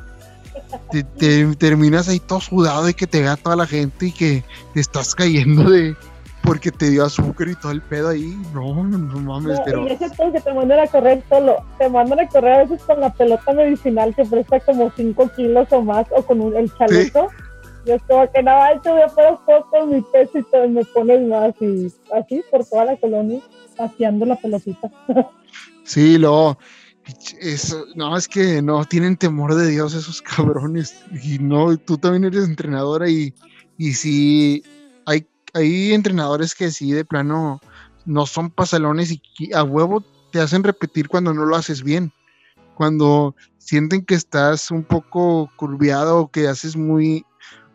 te, te- terminas ahí todo sudado de que te vea toda la gente y que te estás cayendo de porque te dio azúcar y todo el pedo ahí. No, no, no mames, No, pero Y ese que te mandan a correr solo, te mandan a correr a veces con la pelota medicinal que presta como 5 kilos o más, o con un- el chaleco. Y es como que nada, yo voy a poner con mi peso y me pones más, y así por toda la colonia, paseando la pelotita. sí, luego pinche, eso, no, es que no tienen temor de Dios esos cabrones. Y no, tú también eres entrenadora y, y sí, hay, hay entrenadores que sí, de plano, no son pasalones y a huevo te hacen repetir cuando no lo haces bien. Cuando sienten que estás un poco curviado o que haces muy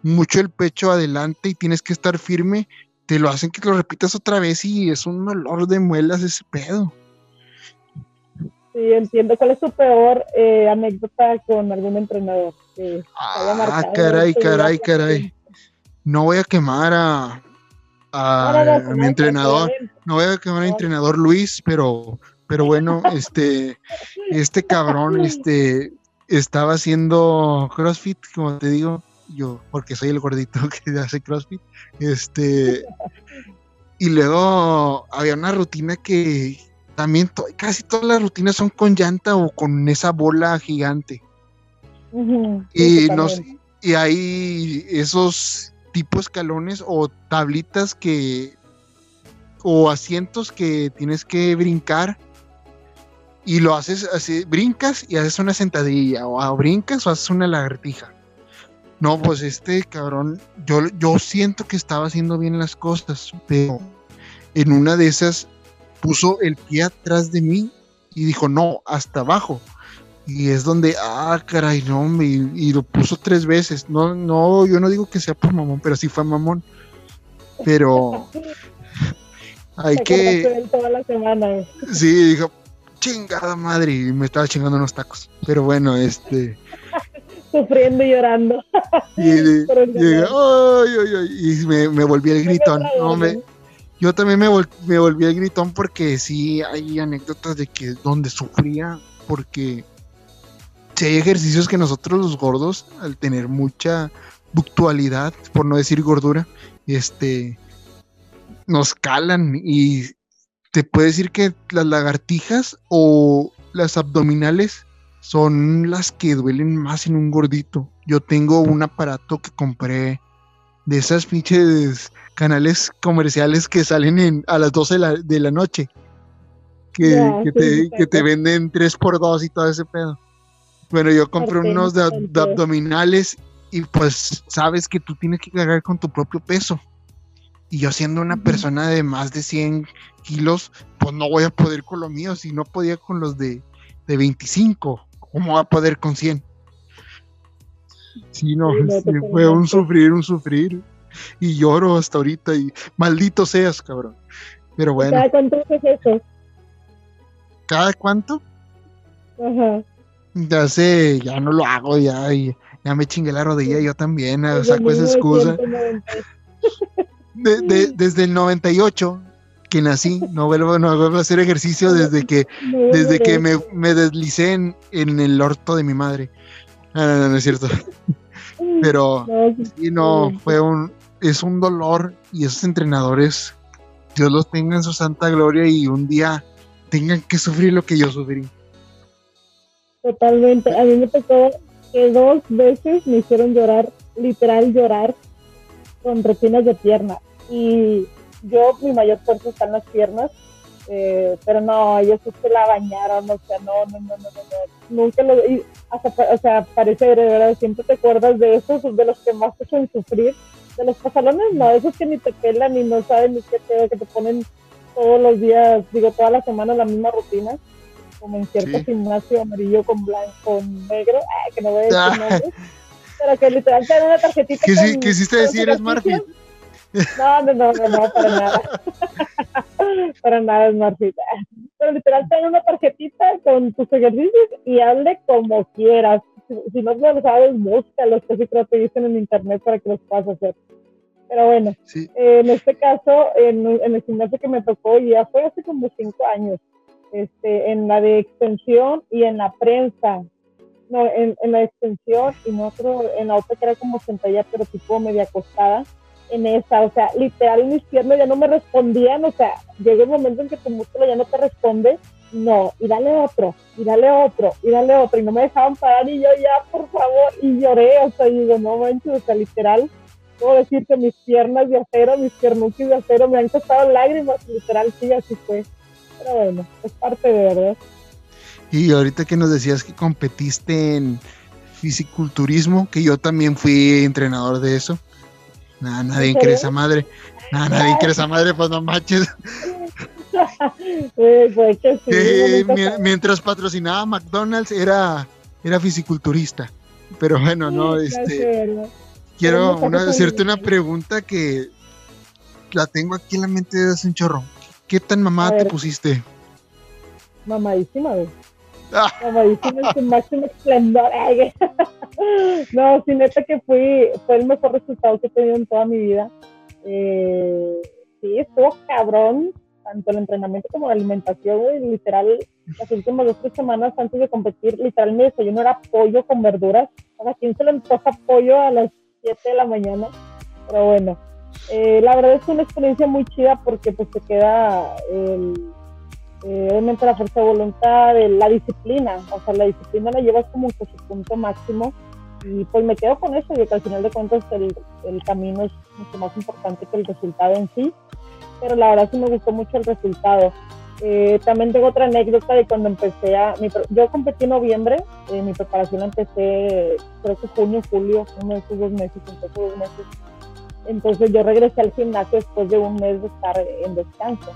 mucho el pecho adelante y tienes que estar firme, te lo hacen que lo repitas otra vez y es un olor de muelas ese pedo. Sí, entiendo. ¿Cuál es tu peor eh, anécdota con algún entrenador? Que te haya Ah, caray, caray, caray. No voy a quemar a, a, No, no, no, a no, mi no, entrenador. No voy a al No. entrenador Luis, pero, pero bueno, este, este cabrón, este, estaba haciendo CrossFit, como te digo, yo, porque soy el gordito que hace CrossFit, este, y luego había una rutina que también, to- casi todas las rutinas son con llanta o con esa bola gigante. Y, totalmente. y hay esos tipos escalones o tablitas que o asientos que tienes que brincar y lo haces así, brincas y haces una sentadilla o ah, brincas o haces una lagartija. No, pues este cabrón, yo, yo siento que estaba haciendo bien las cosas, pero en una de esas puso el pie atrás de mí y dijo, no, hasta abajo. Y es donde, ah, caray, no, me- y lo puso tres veces. No, no, yo no digo que sea por mamón, pero sí fue mamón. Pero hay que, toda la semana. sí, dijo, chingada madre, y me estaba chingando unos tacos. Pero bueno, este, Sufriendo y llorando. y, y me, me volví el gritón. No, me, yo también me, vol- me volví el gritón porque sí hay anécdotas de que donde sufría, porque si hay ejercicios que nosotros los gordos, al tener mucha buctualidad, por no decir gordura, este, nos calan y te puedo decir que las lagartijas o las abdominales son las que duelen más en un gordito. Yo tengo un aparato que compré de esas pinches canales comerciales que salen en, a las 12 de la, de la noche. Que, Ya, que sí, te, sí, que te venden 3x2 y todo ese pedo. Bueno, yo compré unos de, abdominales y pues sabes que tú tienes que cargar con tu propio peso. Y yo siendo una persona de más de 100 kilos, pues no voy a poder con lo mío. Si no podía con los de, de 25, ¿cómo va a poder con 100? Sí, no, Sí, no, sí, fue un sufrir, un sufrir. Y lloro hasta ahorita y maldito seas, cabrón. Pero bueno, ¿Cada cuánto es eso? ¿cada cuánto? Ajá. Ya sé, ya no lo hago, ya, y ya me chingué la rodilla yo también, Desde saco esa excusa. 1990. De- de- desde el 98 que nací, no vuelvo, no vuelvo a hacer ejercicio desde que, desde que me, deslicé en, en el orto de mi madre. No, no, no es cierto. Pero sí, no, fue un, es un dolor y esos entrenadores, Dios los tenga en su santa gloria y un día tengan que sufrir lo que yo sufrí. Totalmente. A mí me tocó que dos veces me hicieron llorar, literal llorar, con retinas de pierna. Y yo, mi mayor fuerza está en las piernas, eh, pero no, ellos sí se la bañaron, o sea, no, no, no, no, no. Nunca lo. Y hasta, o sea, parece de siempre te acuerdas de esos, de los que más te hacen sufrir. De los pasalones, no, esos que ni te pelan ni no saben ni qué te, que te ponen todos los días, digo, toda la semana la misma rutina como en cierto Sí. gimnasio amarillo con blanco, con negro, ah, que no voy a decir Ah. nombres, pero que literal te dan una tarjetita. ¿Qué, con- quisiste con decir. Smartfit? No, no, no, no, no, para nada. para nada, Smartfit. Pero literal te dan una tarjetita con tus ejercicios y hable como quieras. Si, si no lo sabes, búscalos, que sí creo que dicen en internet para que los puedas hacer. Pero bueno, Sí, eh, en este caso, en, en el gimnasio que me tocó, ya fue hace como cinco años, este, en la de extensión y en la prensa. No, en, en la extensión y no creo, en la otra que era como sentadilla, pero tipo media acostada. En esa, o sea, literal mis piernas ya no me respondían, o sea, llega un momento en que tu músculo ya no te responde, no, y dale otro, y dale otro, y dale otro, y no me dejaban parar, y yo ya, por favor, y lloré, o sea, y digo, no manches, o sea, literal, puedo decir que mis piernas de acero, mis piernuquis de acero me han costado lágrimas, literal, sí, así fue. Pero bueno, es parte de verdad. Y ahorita que nos decías que competiste en fisiculturismo, que yo también fui entrenador de eso. Nada, nadie ¿En cree serio? esa madre. Nada, nadie cree esa madre, pues no manches. Eh, que sí. Eh, saber. mientras patrocinaba McDonald's era, era fisiculturista. Pero bueno, no, este, quiero una- hacerte una pregunta que la tengo aquí en la mente desde hace un chorro. ¿Qué tan mamada te pusiste? Mamadísima, güey. Ah. Mamadísima en su máximo esplendor. No, sí, neta que fui, fue el mejor resultado que he tenido en toda mi vida. Eh, sí, estuvo cabrón, tanto el entrenamiento como la alimentación, güey, literal, las últimas dos, tres semanas antes de competir, literal, mi desayuno era pollo con verduras. ¿A quién se le antoja pollo a las 7 de la mañana? Pero bueno, eh, la verdad es una experiencia muy chida porque pues te queda el, eh, obviamente la fuerza de voluntad, la disciplina, o sea, la disciplina la llevas como que su punto máximo y pues me quedo con eso y que al final de cuentas el, el camino es mucho más importante que el resultado en sí, pero la verdad sí me gustó mucho el resultado. Eh, también tengo otra anécdota de cuando empecé a... mi yo competí en noviembre, eh, mi preparación empecé creo que junio, julio, uno de esos dos meses, esos dos meses. Entonces yo regresé al gimnasio después de un mes de estar en descanso.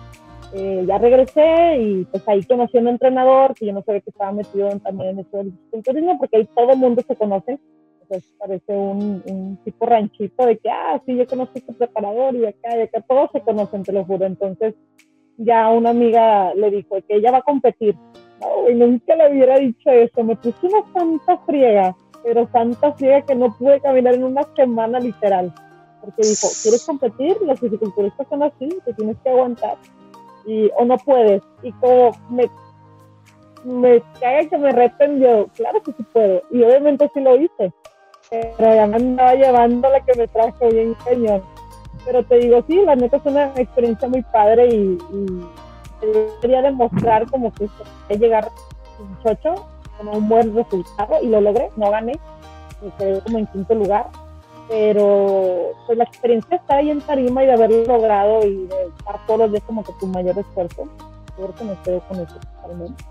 Eh, ya regresé y pues ahí conocí a un entrenador que yo no sabía que estaba metido también en eso del fisiculturismo porque ahí todo el mundo se conoce. Entonces parece un, tipo ranchito de que, ah, sí, yo conozco a este preparador y acá y acá, todos se conocen, te lo juro. Entonces ya una amiga le dijo que ella va a competir. No, güey, nunca le hubiera dicho eso. Me puse una santa friega, pero santa friega que no pude caminar en una semana literal. Porque dijo, ¿quieres competir? Los fisiculturistas son así, te tienes que aguantar. Y, o no puedes. Y como me, me caga que me reten, yo, claro que sí puedo. Y obviamente sí lo hice. Pero ya me andaba llevando la que me trajo bien cañón. Pero te digo, sí, la neta es una experiencia muy padre y, y quería demostrar como que llegar un chocho con un buen resultado y lo logré, no gané, me quedé como en quinto lugar, pero pues la experiencia de estar ahí en tarima y de haberlo logrado y de estar todos los días como que tu mayor esfuerzo, yo creo que me quedo con eso totalmente.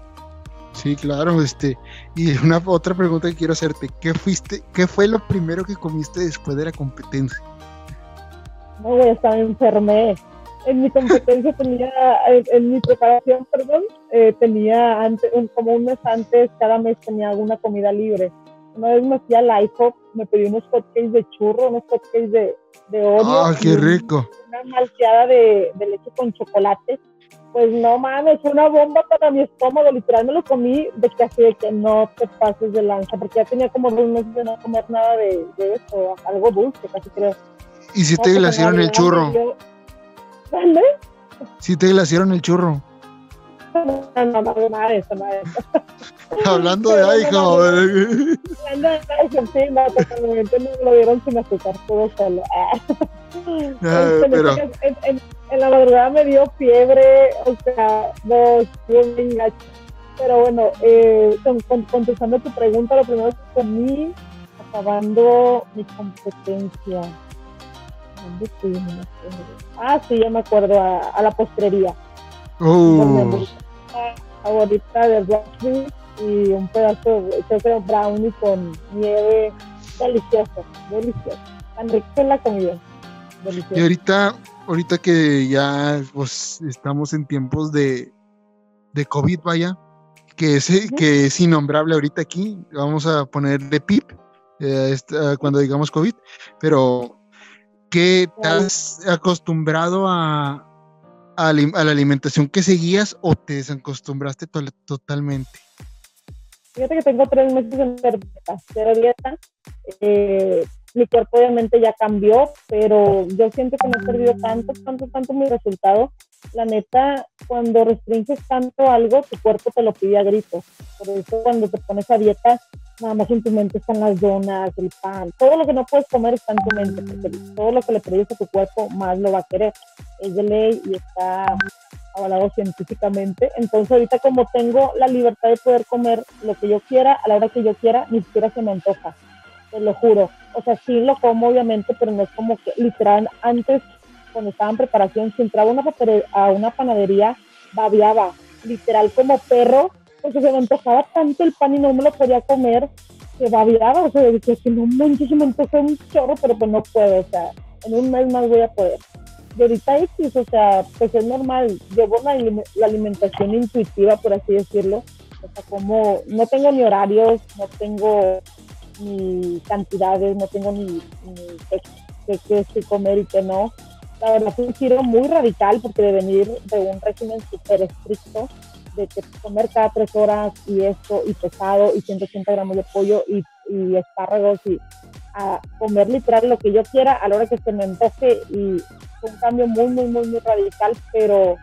Sí, claro, este, y una otra pregunta que quiero hacerte, ¿qué fuiste, qué fue lo primero que comiste después de la competencia? No, güey, estaba enfermé. En mi competencia tenía, en, mi preparación, perdón, eh, tenía antes, como un mes antes, cada mes tenía alguna comida libre. Una vez me fui al IHOP, me pedí unos hotcakes de churro, unos hotcakes de, de Oreo. ¡Ah, qué rico! Una malteada de, de leche con chocolate pues no mames, fue una bomba para mi estómago, literal me lo comí de que así de que no te pases de lanza, porque ya tenía como dos meses de no comer nada de, de eso, algo dulce, casi creo. ¿Y si te glaciaron el churro? ¿Dónde? Si te glaciaron el churro. No, no, no, eso. Hablando de Hablando de Aija, sí, no, totalmente no lo dieron sin azúcar, todo solo. Pero... en, la madrugada me dio fiebre, o sea, dos, pero bueno, eh, contestando tu pregunta, lo primero que comí, acabando mi competencia. Ah, sí, ya me acuerdo, a, la postrería. Oh. Favorita de Rocky y un pedazo, creo que brownie con nieve, delicioso, delicioso. Tan rico en la comida. Y ahorita, ahorita que ya pues estamos en tiempos de, de COVID, vaya, que es, que es innombrable ahorita aquí, vamos a ponerle PIP eh, cuando digamos COVID, pero ¿qué te has acostumbrado a, a, la alimentación que seguías o te desacostumbraste totalmente? Fíjate que tengo tres meses de dieta, eh, mi cuerpo obviamente ya cambió, pero yo siento que no he perdido tanto, tanto, tanto mi resultado. La neta, cuando restringes tanto algo, tu cuerpo te lo pide a gritos. Por eso cuando te pones a dieta, nada más en tu mente están las donas, el pan, todo lo que no puedes comer está en tu mente, porque todo lo que le pides a tu cuerpo más lo va a querer. Es de ley y está avalado científicamente. Entonces ahorita como tengo la libertad de poder comer lo que yo quiera, a la hora que yo quiera, ni siquiera se me antoja te lo juro. O sea, sí lo como obviamente, pero no es como que literal antes, cuando estaba en preparación, si entraba una a una panadería, babiaba, literal como perro, porque se me antojaba tanto el pan y no me lo podía comer, que babiaba, o sea, decía que no manches, me antoja un chorro, pero pues no puedo, o sea, en un mes más voy a poder. Y ahorita X, o sea, pues es normal, llevo la, la alimentación intuitiva, por así decirlo, o sea, como no tengo ni horarios, no tengo ni cantidades, no tengo ni, ni qué, comer y qué no. La verdad fue un giro muy radical porque de venir de un régimen súper estricto, de que comer cada tres horas y esto, y pesado, y 180 gramos de pollo y, y espárragos, y a comer literal lo que yo quiera a la hora que se me antoje, y fue un cambio muy, muy, muy, muy radical, pero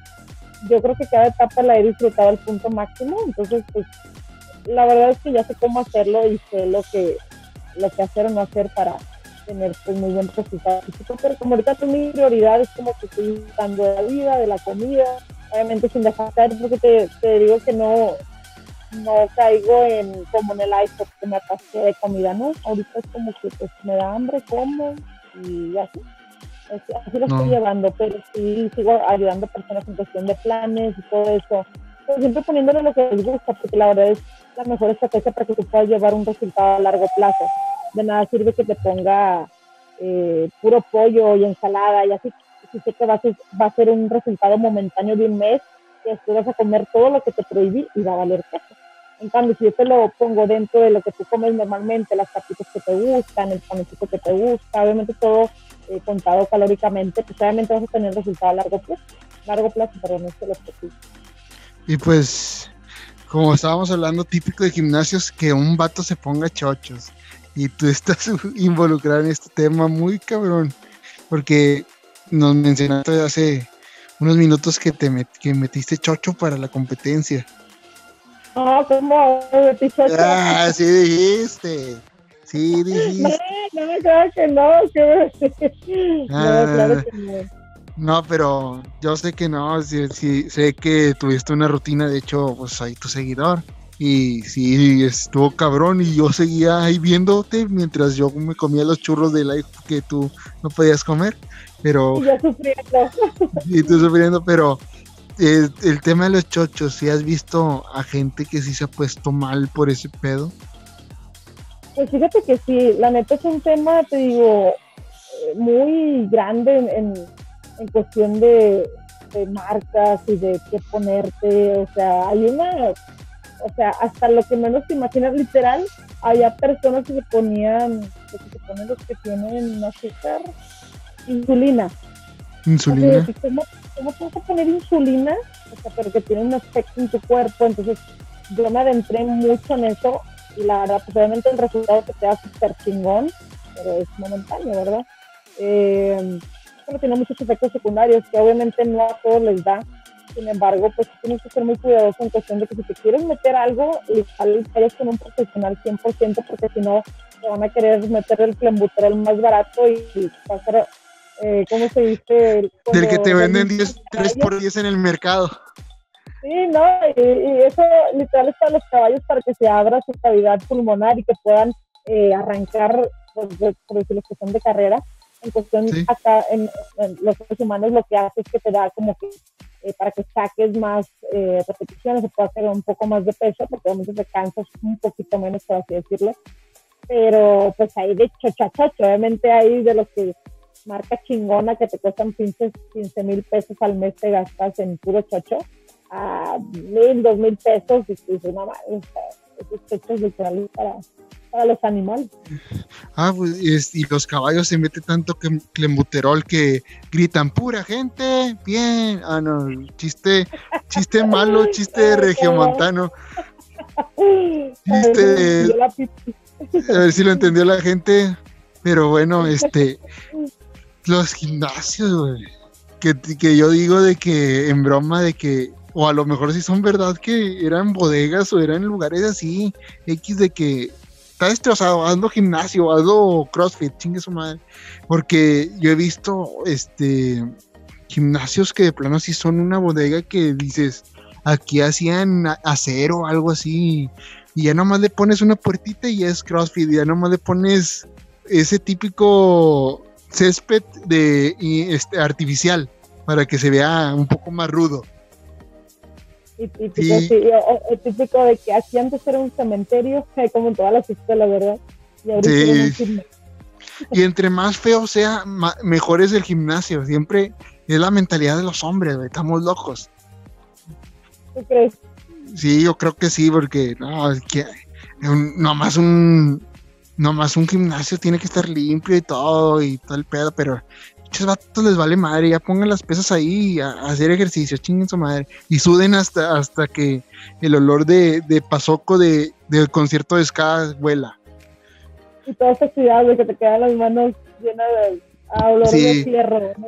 yo creo que cada etapa la he disfrutado al punto máximo, entonces pues la verdad es que ya sé cómo hacerlo y sé lo que, lo que hacer o no hacer para tener pues, muy buen resultado Pero como ahorita mi prioridad es como que estoy buscando de la vida, de la comida, obviamente sin dejar caer, porque te, te digo que no, no caigo en como en el iPhone que me atasqué de comida, ¿no? Ahorita es como que pues me da hambre, como y así. Así lo estoy llevando, pero sí sigo ayudando a personas en cuestión de planes y todo eso. Pero siempre poniéndole lo que les gusta, porque la verdad es la mejor estrategia para que tú puedas llevar un resultado a largo plazo. De nada sirve que te ponga eh, puro pollo y ensalada y así, si sé que va a, ser, va a ser un resultado momentáneo de un mes, que después vas a comer todo lo que te prohibí y va a valer peso. En cambio, si yo te lo pongo dentro de lo que tú comes normalmente, las papitas que te gustan, el panecito que te gusta, obviamente todo eh, contado calóricamente, pues obviamente vas a tener resultado a largo plazo. Largo plazo, perdón, es el objetivo. Y pues como estábamos hablando, típico de gimnasios, que un vato se ponga chochos. Y tú estás involucrado en este tema muy cabrón. Porque nos mencionaste hace unos minutos que te que metiste chocho para la competencia. Ah, ¿cómo metí chocho? Ah, sí dijiste. Sí dijiste. No, no, claro que no. Que... Ah. no, claro que no. No, pero yo sé que no, sí, sé que tuviste una rutina, de hecho, pues soy tu seguidor Y sí, estuvo cabrón y yo seguía ahí viéndote mientras yo me comía los churros de life que tú no podías comer. Pero... Y yo sufriendo. Y tú sufriendo, pero eh, el tema de los chochos, si has visto a gente que sí se ha puesto mal por ese pedo? Pues fíjate que sí, la neta es un tema, te digo, eh, muy grande en, en cuestión de, de marcas y de qué ponerte, o sea, hay una o sea, hasta lo que menos te imaginas, literal, había personas que se ponían, que se ponen los que tienen azúcar, insulina. Insulina. ¿cómo, ¿Cómo a poner insulina? O sea, pero que tiene un efecto en tu cuerpo. Entonces, yo me adentré mucho en eso y la verdad, pues obviamente el resultado te queda súper chingón, pero es momentáneo, ¿verdad? Eh, pero tiene muchos efectos secundarios que obviamente no a todos les da sin embargo, pues tienes que ser muy cuidadoso en cuestión de que si te quieres meter algo, igual eres con un profesional 100%, porque si no, te van a querer meter el clenbuterol más barato y, va a ser, eh, ¿cómo se dice? Del que te venden 10, 3 por 10 en el mercado. Sí, no, y, eso literal es para los caballos para que se abra su cavidad pulmonar y que puedan eh, arrancar, pues, por decirlo que son de carrera. En cuestión, acá en, los seres humanos lo que hace es que te da como que eh, para que saques más eh, repeticiones, se puede hacer un poco más de peso, porque obviamente te cansas un poquito menos, por así decirlo. Pero pues hay de chochachocho, obviamente hay de los que marca chingona que te cuestan 15 mil pesos al mes, te gastas en puro chocho, a mil, dos mil pesos, y tú dices, no, esos chochos literales para para los animales. Ah, pues, y los caballos se mete tanto que clembuterol que gritan pura gente, bien. Ah, no, chiste, chiste malo, chiste de regiomontano. Chiste de, a ver si lo entendió la gente. Pero bueno, este, los gimnasios, Que, que yo digo de que en broma de que o a lo mejor si son verdad que eran bodegas o eran lugares así, X de que está destrozado, hazlo gimnasio, hazlo crossfit, chingue su madre. Porque yo he visto este gimnasios que de plano sí son una bodega que dices, aquí hacían acero algo así, y ya nomás le pones una puertita y es crossfit, ya nomás le pones ese típico césped de este, artificial para que se vea un poco más rudo. Y típico, sí. típico de que aquí antes era un cementerio, como en todas las escuelas, ¿verdad? Y sí. Y entre más feo sea, mejor es el gimnasio. Siempre es la mentalidad de los hombres, estamos locos. ¿Tú crees? Sí, yo creo que sí, porque no, es que nomás un nomás un gimnasio tiene que estar limpio y todo y todo el pedo, pero muchos vatos les vale madre, ya pongan las pesas ahí a, hacer ejercicio, chinguen su madre. Y suden hasta, hasta que el olor de, de pasoco de, del concierto de ska vuela. Y toda esta ciudad de que te quedan las manos llenas de olor de fierro, ¿no?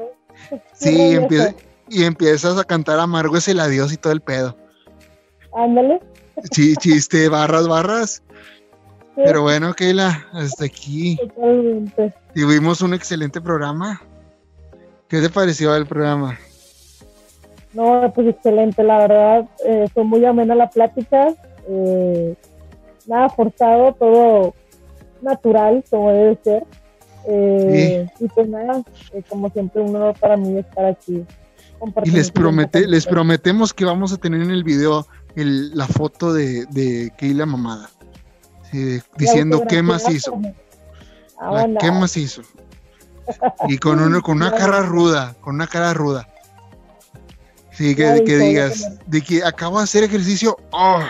Sí, y empiezas a cantar amargo es el adiós y todo el pedo. Ándale. Sí, chiste, barras, barras. Pero bueno, Keila, hasta aquí. Totalmente. Tuvimos un excelente programa. ¿Qué te pareció el programa? No, pues excelente, la verdad. Eh, fue muy amena la plática. Eh, nada forzado, todo natural, como debe ser. Eh, y pues nada, como siempre, un honor para mí estar aquí. Y les, promete, les prometemos que vamos a tener en el video la foto de, de Keila Mamada. Diciendo qué más hizo. Ah, ¿Qué más hizo? Y con uno, con una cara ruda, con una cara ruda. Sí, que, digas, de que acabo de hacer ejercicio. Oh.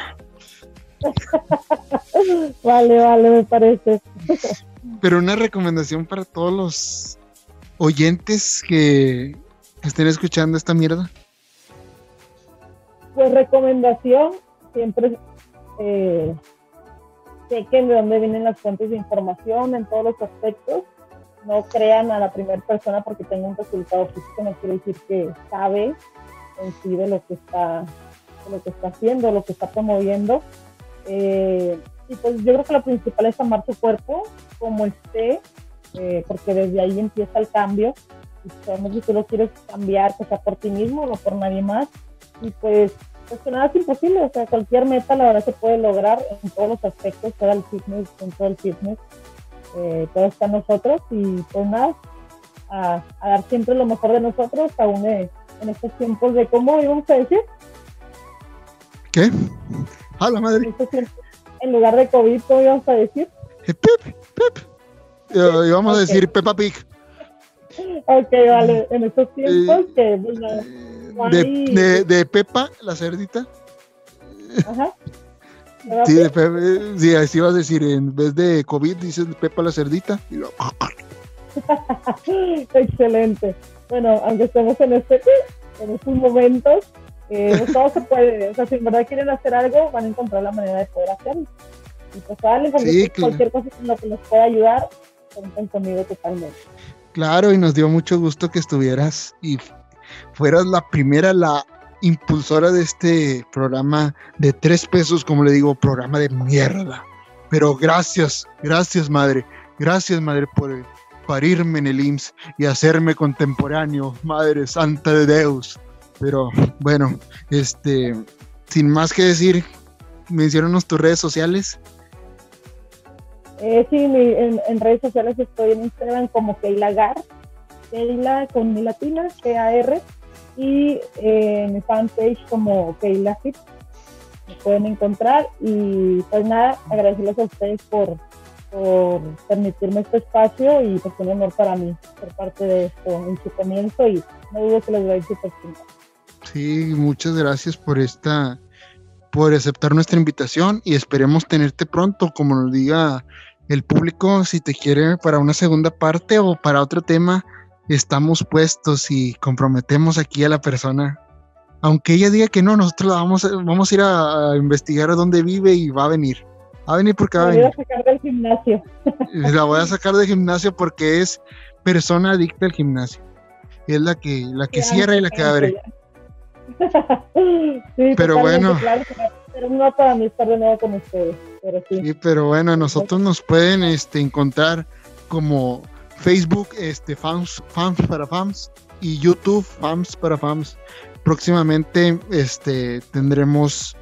vale, vale, me parece. Pero una recomendación para todos los oyentes que estén escuchando esta mierda. Pues recomendación, siempre eh, chequen de dónde vienen las fuentes de información en todos los aspectos no crean a la primera persona porque tenga un resultado físico, no quiere decir que sabe en sí de lo que está, lo que está haciendo, lo que está promoviendo. Eh, y pues yo creo que lo principal es amar su cuerpo como esté, eh, porque desde ahí empieza el cambio. Y si tú lo quieres cambiar, que sea por ti mismo, no por nadie más. Y pues pues que nada es imposible, o sea, cualquier meta la verdad se puede lograr en todos los aspectos, todo el fitness, en todo el fitness, eh, todo está en nosotros y pues nada, a, dar siempre lo mejor de nosotros, aún en estos tiempos de, ¿cómo íbamos a decir? ¿Qué? A la madre. En, lugar de COVID, ¿cómo íbamos a decir? Eh, Pep, Pep. Y vamos a decir Peppa Pig. Ok, vale, en estos tiempos que... Pues, de, de, de Pepa, la cerdita. Ajá. Sí, de Pepe, sí, así vas a decir, en vez de COVID dices Pepa la cerdita. Y lo... Excelente. Bueno, aunque estemos en este en estos momentos, eh, pues todo se puede. O sea, si en verdad quieren hacer algo, van a encontrar la manera de poder hacerlo. Y pues dale, sí, cualquier cosa con lo que nos pueda ayudar, cuenten conmigo totalmente. Claro, y nos dio mucho gusto que estuvieras y fueras la primera, la impulsora de este programa de tres pesos, como le digo, programa de mierda. Pero gracias, gracias madre, gracias madre por parirme en el IMSS y hacerme contemporáneo, Madre Santa de Deus. Pero bueno, este, sin más que decir, mencionanos tus redes sociales. Eh, sí, en, redes sociales estoy en Instagram como Keila Keila con mi latina, K-A-R, y eh, en mi fanpage como Keila Fit. Me pueden encontrar y pues nada, agradecerles a ustedes por, por permitirme este espacio y pues un honor para mí ser parte de esto en su comienzo y no dudo que les voy a decir Sí, muchas gracias por esta por aceptar nuestra invitación y esperemos tenerte pronto, como nos diga el público, si te quiere para una segunda parte o para otro tema, estamos puestos y comprometemos aquí a la persona. Aunque ella diga que no, nosotros vamos, vamos a ir a, investigar a dónde vive y va a venir. Va a venir porque va a venir. La voy a sacar del gimnasio. La voy a sacar del gimnasio porque es persona adicta al gimnasio. Es la que, la que cierra y la que abre. sí, pero bueno. pero no para mí estar de nuevo con ustedes. Pero sí. sí. pero bueno, nosotros nos pueden este, encontrar como Facebook, este, fans, fans para fans y YouTube, fans para fans. Próximamente este, tendremos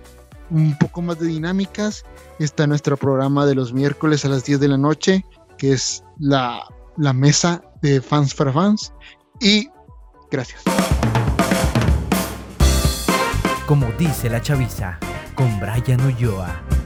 un poco más de dinámicas. Está nuestro programa de los miércoles a las 10 de la noche, que es la, la mesa de fans para fans. Y gracias. Como dice la chaviza, con Brian Ulloa.